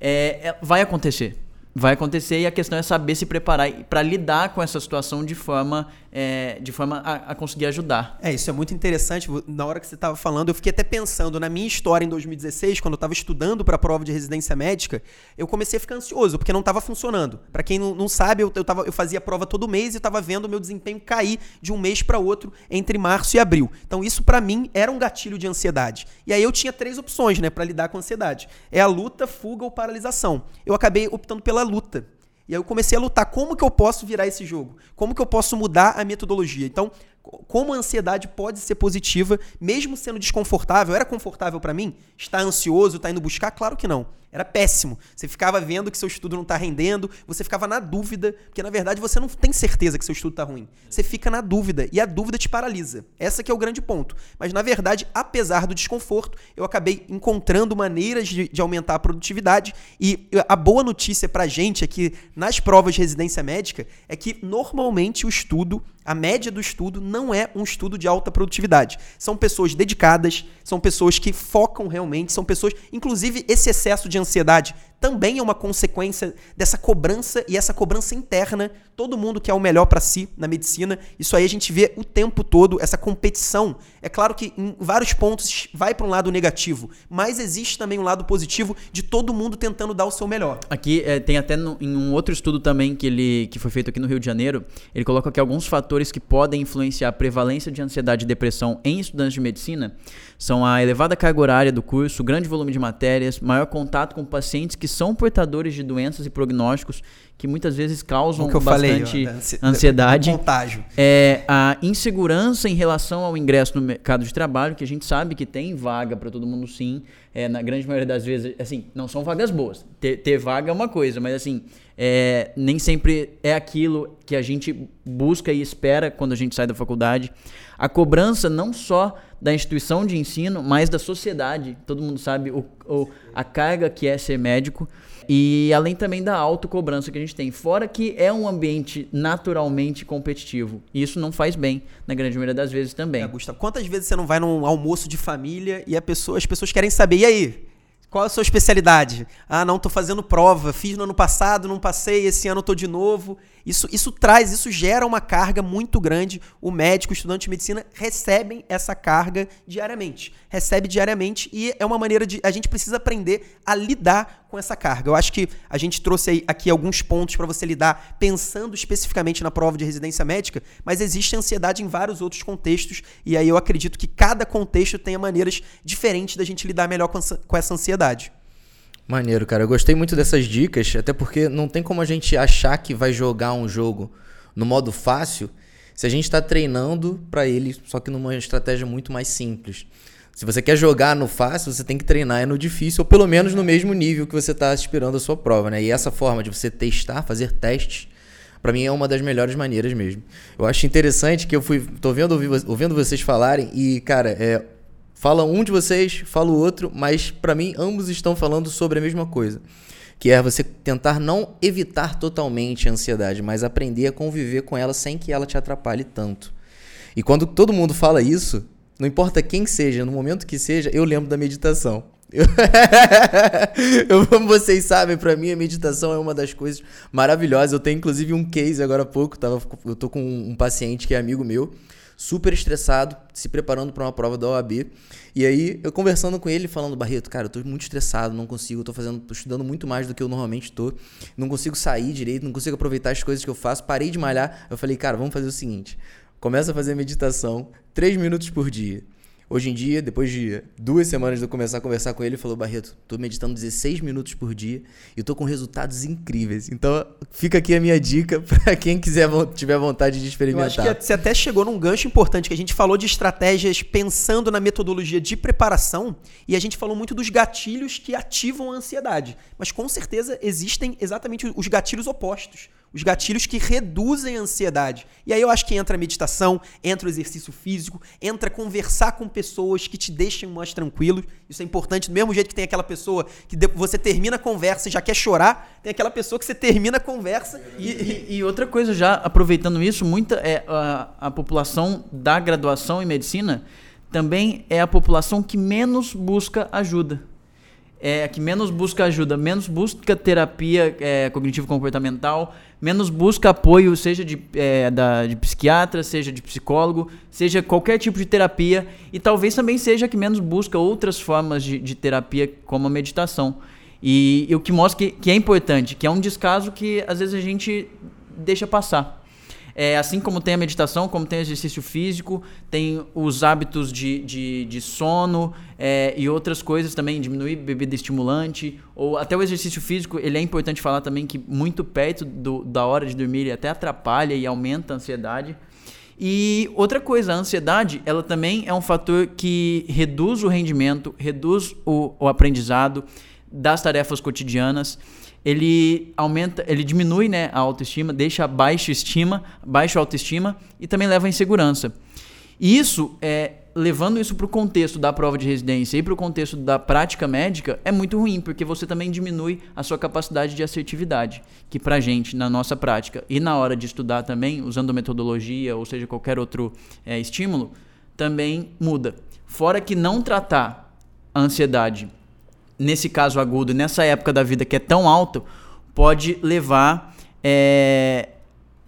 Speaker 2: é, é vai acontecer vai acontecer e a questão é saber se preparar para lidar com essa situação de forma, é, de forma a, a, conseguir ajudar.
Speaker 3: É, isso é muito interessante. Na hora que você estava falando, eu fiquei até pensando na minha história em 2016, quando eu estava estudando para a prova de residência médica, eu comecei a ficar ansioso, porque não estava funcionando. Para quem não, não, sabe, eu, eu, tava, eu fazia prova todo mês e estava vendo o meu desempenho cair de um mês para outro entre março e abril. Então isso para mim era um gatilho de ansiedade. E aí eu tinha três opções, né, para lidar com a ansiedade. É a luta, fuga ou paralisação. Eu acabei optando pela luta. E aí eu comecei a lutar. Como que eu posso virar esse jogo? Como que eu posso mudar a metodologia? Então, como a ansiedade pode ser positiva, mesmo sendo desconfortável. Era confortável para mim? Estar ansioso, estar tá indo buscar? Claro que não. Era péssimo. Você ficava vendo que seu estudo não está rendendo, você ficava na dúvida, porque na verdade você não tem certeza que seu estudo está ruim. Você fica na dúvida e a dúvida te paralisa. Essa que é o grande ponto. Mas na verdade, apesar do desconforto, eu acabei encontrando maneiras de, de aumentar a produtividade e a boa notícia pra gente aqui nas provas de residência médica é que normalmente o estudo a média do estudo não é um estudo de alta produtividade. São pessoas dedicadas, são pessoas que focam realmente, são pessoas. Inclusive, esse excesso de ansiedade também é uma consequência dessa cobrança e essa cobrança interna. Todo mundo quer o melhor para si na medicina. Isso aí a gente vê o tempo todo, essa competição. É claro que em vários pontos vai para um lado negativo, mas existe também um lado positivo de todo mundo tentando dar o seu melhor.
Speaker 2: Aqui é, tem até no, em um outro estudo também que, ele, que foi feito aqui no Rio de Janeiro, ele coloca aqui alguns fatores que podem influenciar a prevalência de ansiedade e depressão em estudantes de medicina são a elevada carga horária do curso, grande volume de matérias, maior contato com pacientes que são portadores de doenças e prognósticos que muitas vezes causam bastante falei, ansiedade.
Speaker 3: Contágio.
Speaker 2: É a insegurança em relação ao ingresso no mercado de trabalho, que a gente sabe que tem vaga para todo mundo sim. É, na grande maioria das vezes, assim, não são vagas boas. Ter, ter vaga é uma coisa, mas assim, é, nem sempre é aquilo que a gente busca e espera quando a gente sai da faculdade. A cobrança não só da instituição de ensino, mas da sociedade. Todo mundo sabe o, o, a carga que é ser médico. E além também da autocobrança que a gente tem. Fora que é um ambiente naturalmente competitivo. E isso não faz bem, na grande maioria das vezes também. É,
Speaker 3: Gustavo, quantas vezes você não vai num almoço de família e pessoa, as pessoas querem saber, e aí? Qual é a sua especialidade? Ah, não, tô fazendo prova, fiz no ano passado, não passei, esse ano tô de novo. Isso, isso traz, isso gera uma carga muito grande. O médico, o estudante de medicina recebem essa carga diariamente. Recebe diariamente e é uma maneira de. A gente precisa aprender a lidar com essa carga. Eu acho que a gente trouxe aqui alguns pontos para você lidar pensando especificamente na prova de residência médica, mas existe ansiedade em vários outros contextos e aí eu acredito que cada contexto tenha maneiras diferentes da gente lidar melhor com essa ansiedade.
Speaker 1: Maneiro, cara. Eu gostei muito dessas dicas, até porque não tem como a gente achar que vai jogar um jogo no modo fácil se a gente está treinando para ele, só que numa estratégia muito mais simples. Se você quer jogar no fácil, você tem que treinar no difícil, ou pelo menos no mesmo nível que você está aspirando a sua prova, né? E essa forma de você testar, fazer testes, para mim é uma das melhores maneiras mesmo. Eu acho interessante que eu fui, tô vendo, ouvindo vocês falarem e, cara, é, Fala um de vocês, fala o outro, mas para mim ambos estão falando sobre a mesma coisa, que é você tentar não evitar totalmente a ansiedade, mas aprender a conviver com ela sem que ela te atrapalhe tanto. E quando todo mundo fala isso, não importa quem seja, no momento que seja, eu lembro da meditação. Eu, como vocês sabem, para mim a meditação é uma das coisas maravilhosas. Eu tenho inclusive um case agora há pouco, tava, eu tô com um paciente que é amigo meu super estressado, se preparando para uma prova da OAB. E aí, eu conversando com ele, falando, Barreto, cara, eu tô muito estressado, não consigo, tô fazendo, tô estudando muito mais do que eu normalmente tô, não consigo sair direito, não consigo aproveitar as coisas que eu faço, parei de malhar. Eu falei, cara, vamos fazer o seguinte: começa a fazer meditação três minutos por dia. Hoje em dia, depois de duas semanas de eu começar a conversar com ele, ele falou: Barreto, tô meditando 16 minutos por dia e tô com resultados incríveis. Então, fica aqui a minha dica para quem quiser tiver vontade de experimentar.
Speaker 3: Eu acho que você até chegou num gancho importante que a gente falou de estratégias pensando na metodologia de preparação e a gente falou muito dos gatilhos que ativam a ansiedade. Mas com certeza existem exatamente os gatilhos opostos os gatilhos que reduzem a ansiedade. E aí eu acho que entra a meditação, entra o exercício físico, entra conversar com pessoas que te deixem mais tranquilo. Isso é importante, do mesmo jeito que tem aquela pessoa que você termina a conversa e já quer chorar, tem aquela pessoa que você termina a conversa
Speaker 2: e... E, e outra coisa, já aproveitando isso, muita é a, a população da graduação em medicina também é a população que menos busca ajuda é que menos busca ajuda, menos busca terapia é, cognitivo-comportamental, menos busca apoio, seja de, é, da, de psiquiatra, seja de psicólogo, seja qualquer tipo de terapia, e talvez também seja que menos busca outras formas de, de terapia, como a meditação. E, e o que mostra que, que é importante, que é um descaso que às vezes a gente deixa passar. É, assim como tem a meditação, como tem o exercício físico, tem os hábitos de, de, de sono é, e outras coisas também, diminuir bebida estimulante, ou até o exercício físico, ele é importante falar também que muito perto do, da hora de dormir ele até atrapalha e aumenta a ansiedade. E outra coisa, a ansiedade, ela também é um fator que reduz o rendimento, reduz o, o aprendizado das tarefas cotidianas. Ele aumenta, ele diminui né, a autoestima, deixa baixa estima, baixa autoestima e também leva à insegurança. E isso é levando isso para o contexto da prova de residência e para o contexto da prática médica, é muito ruim, porque você também diminui a sua capacidade de assertividade, que para gente, na nossa prática e na hora de estudar também, usando metodologia ou seja, qualquer outro é, estímulo, também muda. Fora que não tratar a ansiedade nesse caso agudo, nessa época da vida que é tão alto, pode levar é,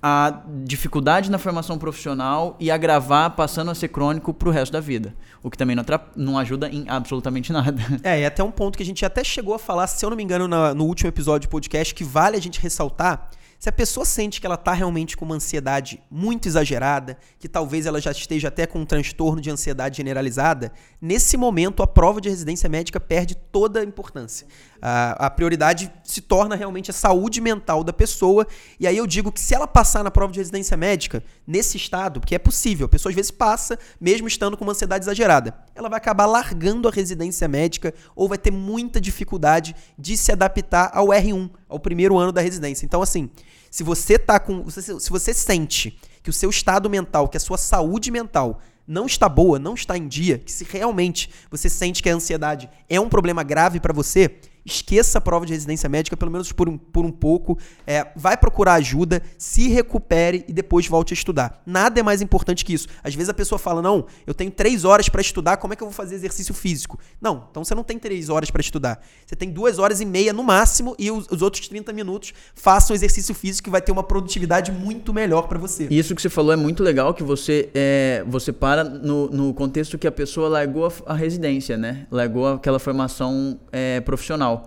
Speaker 2: a dificuldade na formação profissional e agravar passando a ser crônico para o resto da vida. O que também não, não, ajuda em absolutamente nada.
Speaker 3: É, e até um ponto que a gente até chegou a falar, se eu não me engano, no último episódio do podcast, que vale a gente ressaltar se a pessoa sente que ela está realmente com uma ansiedade muito exagerada, que talvez ela já esteja até com um transtorno de ansiedade generalizada, nesse momento a prova de residência médica perde toda a importância. A, prioridade se torna realmente a saúde mental da pessoa. E aí eu digo que se ela passar na prova de residência médica, nesse estado, porque é possível, a pessoa às vezes passa, mesmo estando com uma ansiedade exagerada, ela vai acabar largando a residência médica ou vai ter muita dificuldade de se adaptar ao R1, ao primeiro ano da residência. Então, assim, se você tá com. Se você sente que o seu estado mental, que a sua saúde mental não está boa, não está em dia, que se realmente você sente que a ansiedade é um problema grave para você, esqueça a prova de residência médica, pelo menos por um, por um pouco, é, vai procurar ajuda, se recupere e depois volte a estudar. Nada é mais importante que isso. Às vezes a pessoa fala, não, eu tenho três horas para estudar, como é que eu vou fazer exercício físico? Não, então você não tem três horas para estudar. Você tem duas horas e meia no máximo e os, os outros 30 minutos façam exercício físico que vai ter uma produtividade muito melhor para você.
Speaker 2: Isso que você falou é muito legal, que você, é, você para no, no contexto que a pessoa largou a, a residência, né? Largou aquela formação é, profissional.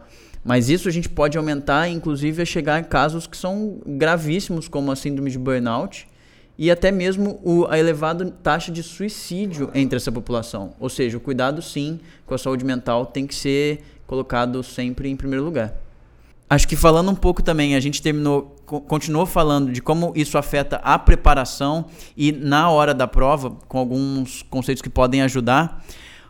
Speaker 2: Mas isso a gente pode aumentar, inclusive, a chegar em casos que são gravíssimos, como a síndrome de burnout, e até mesmo o, a elevada taxa de suicídio entre essa população. Ou seja, o cuidado, sim, com a saúde mental tem que ser colocado sempre em primeiro lugar. Acho que falando um pouco também, a gente terminou, continuou falando de como isso afeta a preparação e na hora da prova, com alguns conceitos que podem ajudar.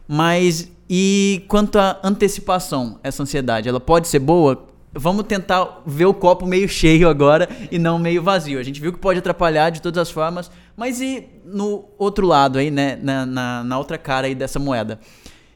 Speaker 2: Mas e quanto à antecipação, essa ansiedade, ela pode ser boa? Vamos tentar ver o copo meio cheio agora e não meio vazio. A gente viu que pode atrapalhar de todas as formas, mas e no outro lado aí, né, na, na, na outra cara aí dessa moeda?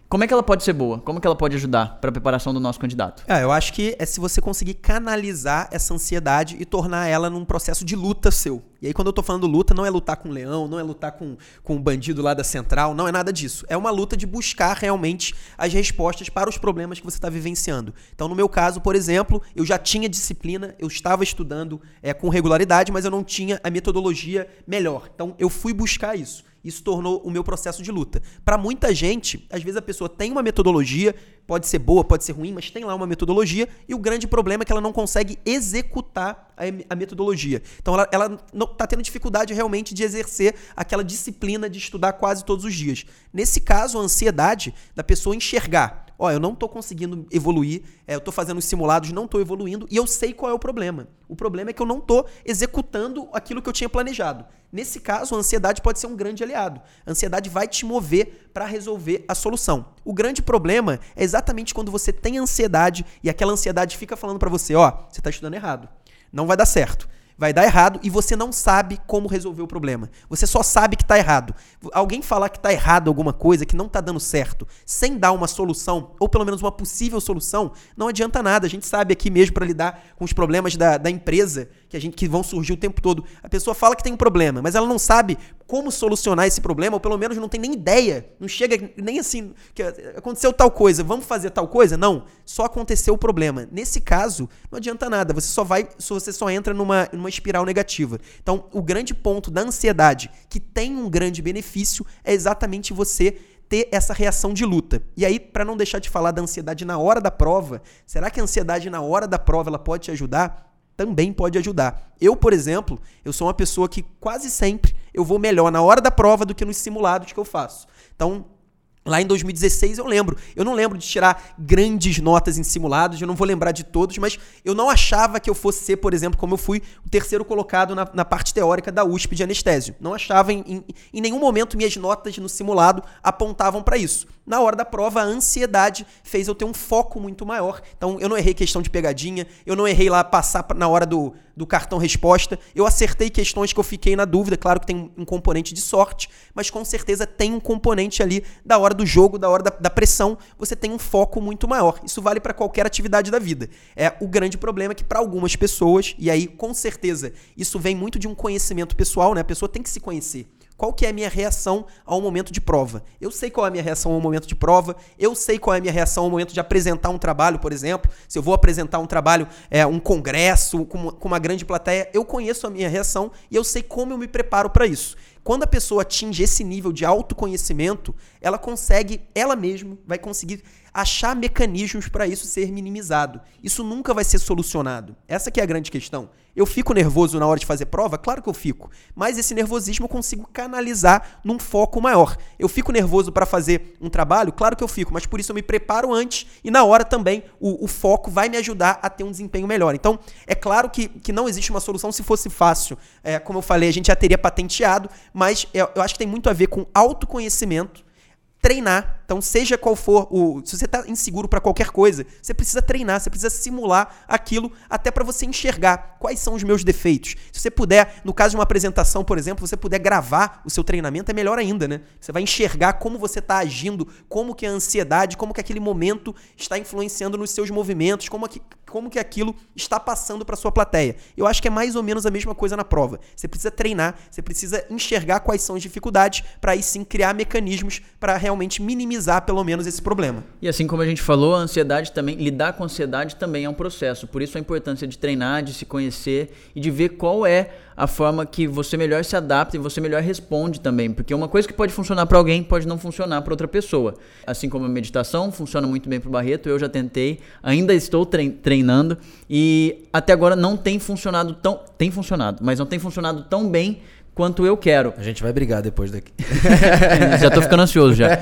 Speaker 2: Como é que ela pode ser boa? Como é que ela pode ajudar para a preparação do nosso candidato?
Speaker 3: Ah, eu acho que é se você conseguir canalizar essa ansiedade e tornar ela num processo de luta seu. E aí, quando eu tô falando luta, não é lutar com o leão, não é lutar com, com o bandido lá da central, não é nada disso. É uma luta de buscar realmente as respostas para os problemas que você está vivenciando. Então, no meu caso, por exemplo, eu já tinha disciplina, eu estava estudando é, com regularidade, mas eu não tinha a metodologia melhor. Então, eu fui buscar isso. Isso tornou o meu processo de luta. Para muita gente, às vezes a pessoa tem uma metodologia, pode ser boa, pode ser ruim, mas tem lá uma metodologia, e o grande problema é que ela não consegue executar a, a metodologia. Então ela, ela não está tendo dificuldade realmente de exercer aquela disciplina de estudar quase todos os dias. Nesse caso, a ansiedade da pessoa enxergar ó, eu não estou conseguindo evoluir, é, eu estou fazendo os simulados, não estou evoluindo, e eu sei qual é o problema. O problema é que eu não estou executando aquilo que eu tinha planejado. Nesse caso, a ansiedade pode ser um grande aliado. A ansiedade vai te mover para resolver a solução. O grande problema é exatamente quando você tem ansiedade e aquela ansiedade fica falando para você, ó, você está estudando errado. Não vai dar certo vai dar errado e você não sabe como resolver o problema. Você só sabe que está errado. Alguém falar que está errado alguma coisa, que não está dando certo, sem dar uma solução, ou pelo menos uma possível solução, não adianta nada. A gente sabe aqui mesmo para lidar com os problemas da, da empresa que a gente que vão surgir o tempo todo. A pessoa fala que tem um problema, mas ela não sabe como solucionar esse problema, ou pelo menos não tem nem ideia. Não chega nem assim, que aconteceu tal coisa, vamos fazer tal coisa? Não, só aconteceu o problema. Nesse caso, não adianta nada, você só vai, você só entra numa, numa espiral negativa. Então, o grande ponto da ansiedade, que tem um grande benefício, é exatamente você ter essa reação de luta. E aí, para não deixar de falar da ansiedade na hora da prova, será que a ansiedade na hora da prova ela pode te ajudar? também pode ajudar. Eu, por exemplo, eu sou uma pessoa que quase sempre eu vou melhor na hora da prova do que nos simulados que eu faço. Então, Lá em 2016 eu lembro. Eu não lembro de tirar grandes notas em simulados, eu não vou lembrar de todos, mas eu não achava que eu fosse ser, por exemplo, como eu fui o terceiro colocado na, na parte teórica da USP de anestésio. Não achava em, em, em nenhum momento minhas notas no simulado apontavam para isso. Na hora da prova, a ansiedade fez eu ter um foco muito maior. Então eu não errei questão de pegadinha, eu não errei lá passar na hora do, do cartão resposta. Eu acertei questões que eu fiquei na dúvida. Claro que tem um componente de sorte, mas com certeza tem um componente ali da hora do jogo, da hora da, da pressão. Você tem um foco muito maior. Isso vale para qualquer atividade da vida. É o grande problema é que para algumas pessoas, e aí com certeza isso vem muito de um conhecimento pessoal, né? A pessoa tem que se conhecer. Qual que é a minha reação ao momento de prova? Eu sei qual é a minha reação ao momento de prova, eu sei qual é a minha reação ao momento de apresentar um trabalho, por exemplo. Se eu vou apresentar um trabalho, é, um congresso com, com uma grande plateia, eu conheço a minha reação e eu sei como eu me preparo para isso. Quando a pessoa atinge esse nível de autoconhecimento, ela consegue, ela mesma vai conseguir achar mecanismos para isso ser minimizado. Isso nunca vai ser solucionado. Essa que é a grande questão. Eu fico nervoso na hora de fazer prova? Claro que eu fico. Mas esse nervosismo eu consigo canalizar num foco maior. Eu fico nervoso para fazer um trabalho? Claro que eu fico, mas por isso eu me preparo antes e na hora também o, o foco vai me ajudar a ter um desempenho melhor. Então, é claro que, que não existe uma solução se fosse fácil. É, como eu falei, a gente já teria patenteado, mas eu, eu acho que tem muito a ver com autoconhecimento treinar. Então, seja qual for o. Se você está inseguro para qualquer coisa, você precisa treinar, você precisa simular aquilo até para você enxergar quais são os meus defeitos. Se você puder, no caso de uma apresentação, por exemplo, você puder gravar o seu treinamento, é melhor ainda, né? Você vai enxergar como você está agindo, como que a ansiedade, como que aquele momento está influenciando nos seus movimentos, como que, como que aquilo está passando para sua plateia. Eu acho que é mais ou menos a mesma coisa na prova. Você precisa treinar, você precisa enxergar quais são as dificuldades para aí sim criar mecanismos para realmente minimizar pelo menos esse problema.
Speaker 2: E assim como a gente falou, a ansiedade também, lidar com a ansiedade também é um processo. Por isso a importância de treinar, de se conhecer e de ver qual é a forma que você melhor se adapta e você melhor responde também. Porque uma coisa que pode funcionar para alguém pode não funcionar para outra pessoa. Assim como a meditação funciona muito bem para o Barreto, eu já tentei, ainda estou treinando e até agora não tem funcionado tão. Tem funcionado, mas não tem funcionado tão bem quanto eu quero.
Speaker 1: A gente vai brigar depois daqui.
Speaker 2: já tô ficando ansioso já.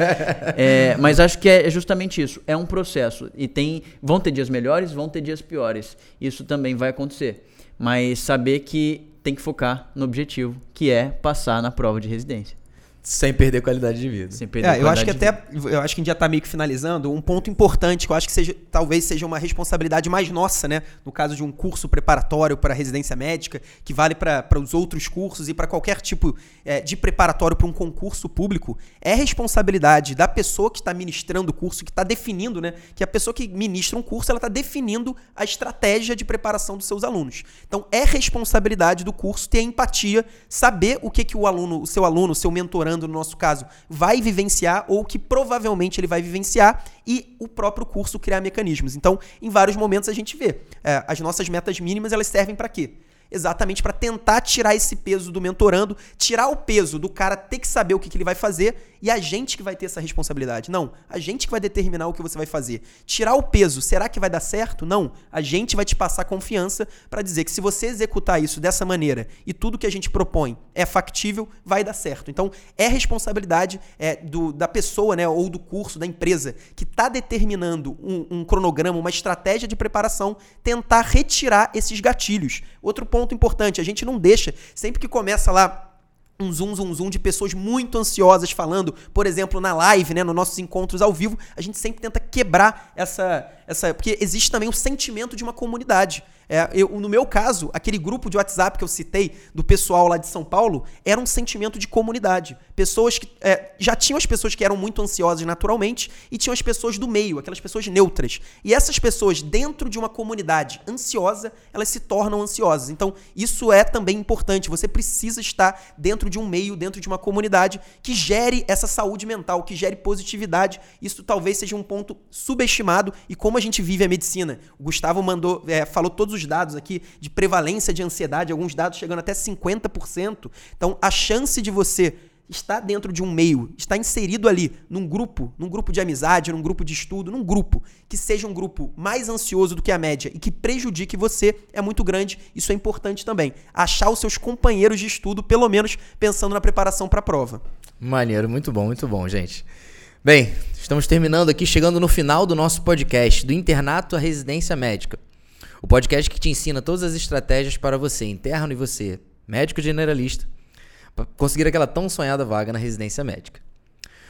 Speaker 2: É, mas acho que é justamente isso. É um processo. E tem. Vão ter dias melhores, vão ter dias piores. Isso também vai acontecer. Mas saber que tem que focar no objetivo, que é passar na prova de residência.
Speaker 1: Sem perder qualidade de vida.
Speaker 3: Sem perder é, eu acho que até, eu acho que a gente já está meio que finalizando, um ponto importante que eu acho que seja, talvez seja uma responsabilidade mais nossa, né? No caso de um curso preparatório para residência médica, que vale para os outros cursos e para qualquer tipo é, de preparatório para um concurso público, é responsabilidade da pessoa que está ministrando o curso, que está definindo, né? Que a pessoa que ministra um curso, ela está definindo a estratégia de preparação dos seus alunos. Então, é responsabilidade do curso ter empatia, saber o que, que o aluno, o seu aluno, o seu mentorando, no nosso caso, vai vivenciar ou que provavelmente ele vai vivenciar e o próprio curso criar mecanismos. Então, em vários momentos a gente vê, é, as nossas metas mínimas elas servem para quê? exatamente para tentar tirar esse peso do mentorando, tirar o peso do cara ter que saber o que, que, ele vai fazer e a gente que vai ter essa responsabilidade. Não, a gente que vai determinar o que você vai fazer. Tirar o peso, será que vai dar certo? Não, a gente vai te passar confiança para dizer que se você executar isso dessa maneira e tudo que a gente propõe é factível, vai dar certo. Então, é responsabilidade é, do, da pessoa, né, ou do curso, da empresa, que está determinando um, um cronograma, uma estratégia de preparação, tentar retirar esses gatilhos. Outro ponto importante, a gente não deixa, sempre que começa lá um zoom, zoom, zoom de pessoas muito ansiosas falando, por exemplo, na live, né, nos nossos encontros ao vivo, a gente sempre tenta quebrar essa, essa, porque existe também o sentimento de uma comunidade. É, eu, no meu caso, aquele grupo de WhatsApp que eu citei do pessoal lá de São Paulo era um sentimento de comunidade. Pessoas que. É, já tinham as pessoas que eram muito ansiosas naturalmente e tinham as pessoas do meio, aquelas pessoas neutras. E essas pessoas, dentro de uma comunidade ansiosa, elas se tornam ansiosas. Então, isso é também importante. Você precisa estar dentro de um meio, dentro de uma comunidade que gere essa saúde mental, que gere positividade. Isso talvez seja um ponto subestimado. E como a gente vive a medicina, o Gustavo mandou, é, falou todos os dados aqui de prevalência de ansiedade, alguns dados chegando até 50%. Então, a chance de você estar dentro de um meio, estar inserido ali num grupo, num grupo de amizade, num grupo de estudo, num grupo que seja um grupo mais ansioso do que a média e que prejudique você é muito grande. Isso é importante também. Achar os seus companheiros de estudo, pelo menos pensando na preparação para a prova.
Speaker 1: Maneiro, muito bom, muito bom, gente. Bem, estamos terminando aqui, chegando no final do nosso podcast, do internato à residência médica. O podcast que te ensina todas as estratégias para você, interno e você, médico generalista, conseguir aquela tão sonhada vaga na residência médica.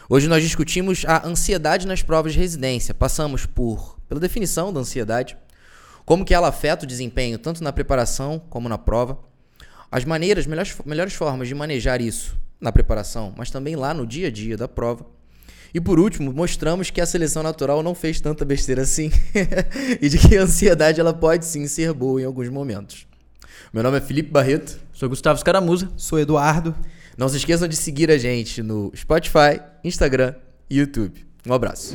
Speaker 1: Hoje nós discutimos a ansiedade nas provas de residência. Passamos por pela definição da ansiedade, como que ela afeta o desempenho tanto na preparação como na prova, as maneiras, melhores, melhores formas de manejar isso na preparação, mas também lá no dia a dia da prova. E por último, mostramos que a seleção natural não fez tanta besteira assim e de que a ansiedade ela pode sim ser boa em alguns momentos. Meu nome é Felipe Barreto.
Speaker 2: Sou Gustavo Scaramuza.
Speaker 3: Sou Eduardo.
Speaker 1: Não se esqueçam de seguir a gente no Spotify, Instagram e YouTube. Um abraço.